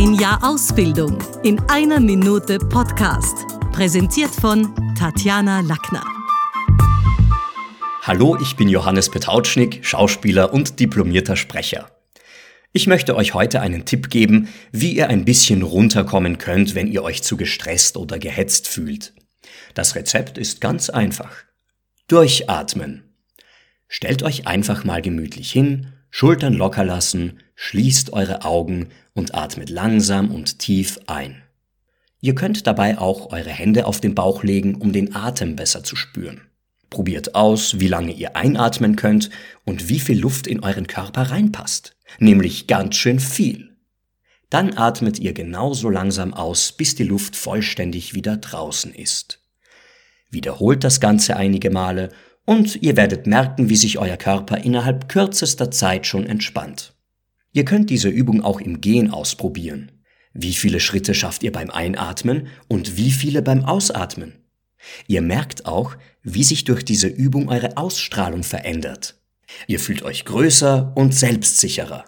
Ein Jahr Ausbildung in einer Minute Podcast. Präsentiert von Tatjana Lackner. Hallo, ich bin Johannes Petautschnik, Schauspieler und diplomierter Sprecher. Ich möchte euch heute einen Tipp geben, wie ihr ein bisschen runterkommen könnt, wenn ihr euch zu gestresst oder gehetzt fühlt. Das Rezept ist ganz einfach. Durchatmen. Stellt euch einfach mal gemütlich hin, Schultern locker lassen, schließt eure Augen und atmet langsam und tief ein. Ihr könnt dabei auch eure Hände auf den Bauch legen, um den Atem besser zu spüren. Probiert aus, wie lange ihr einatmen könnt und wie viel Luft in euren Körper reinpasst, nämlich ganz schön viel. Dann atmet ihr genauso langsam aus, bis die Luft vollständig wieder draußen ist. Wiederholt das Ganze einige Male und ihr werdet merken, wie sich euer Körper innerhalb kürzester Zeit schon entspannt. Ihr könnt diese Übung auch im Gehen ausprobieren. Wie viele Schritte schafft ihr beim Einatmen und wie viele beim Ausatmen? Ihr merkt auch, wie sich durch diese Übung eure Ausstrahlung verändert. Ihr fühlt euch größer und selbstsicherer.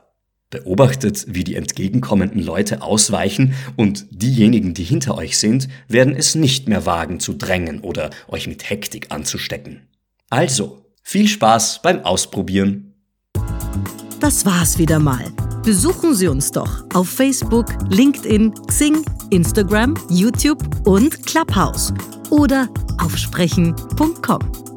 Beobachtet, wie die entgegenkommenden Leute ausweichen und diejenigen, die hinter euch sind, werden es nicht mehr wagen zu drängen oder euch mit Hektik anzustecken. Also, viel Spaß beim Ausprobieren. Das war's wieder mal. Besuchen Sie uns doch auf Facebook, LinkedIn, Xing, Instagram, YouTube und Clubhouse oder auf sprechen.com.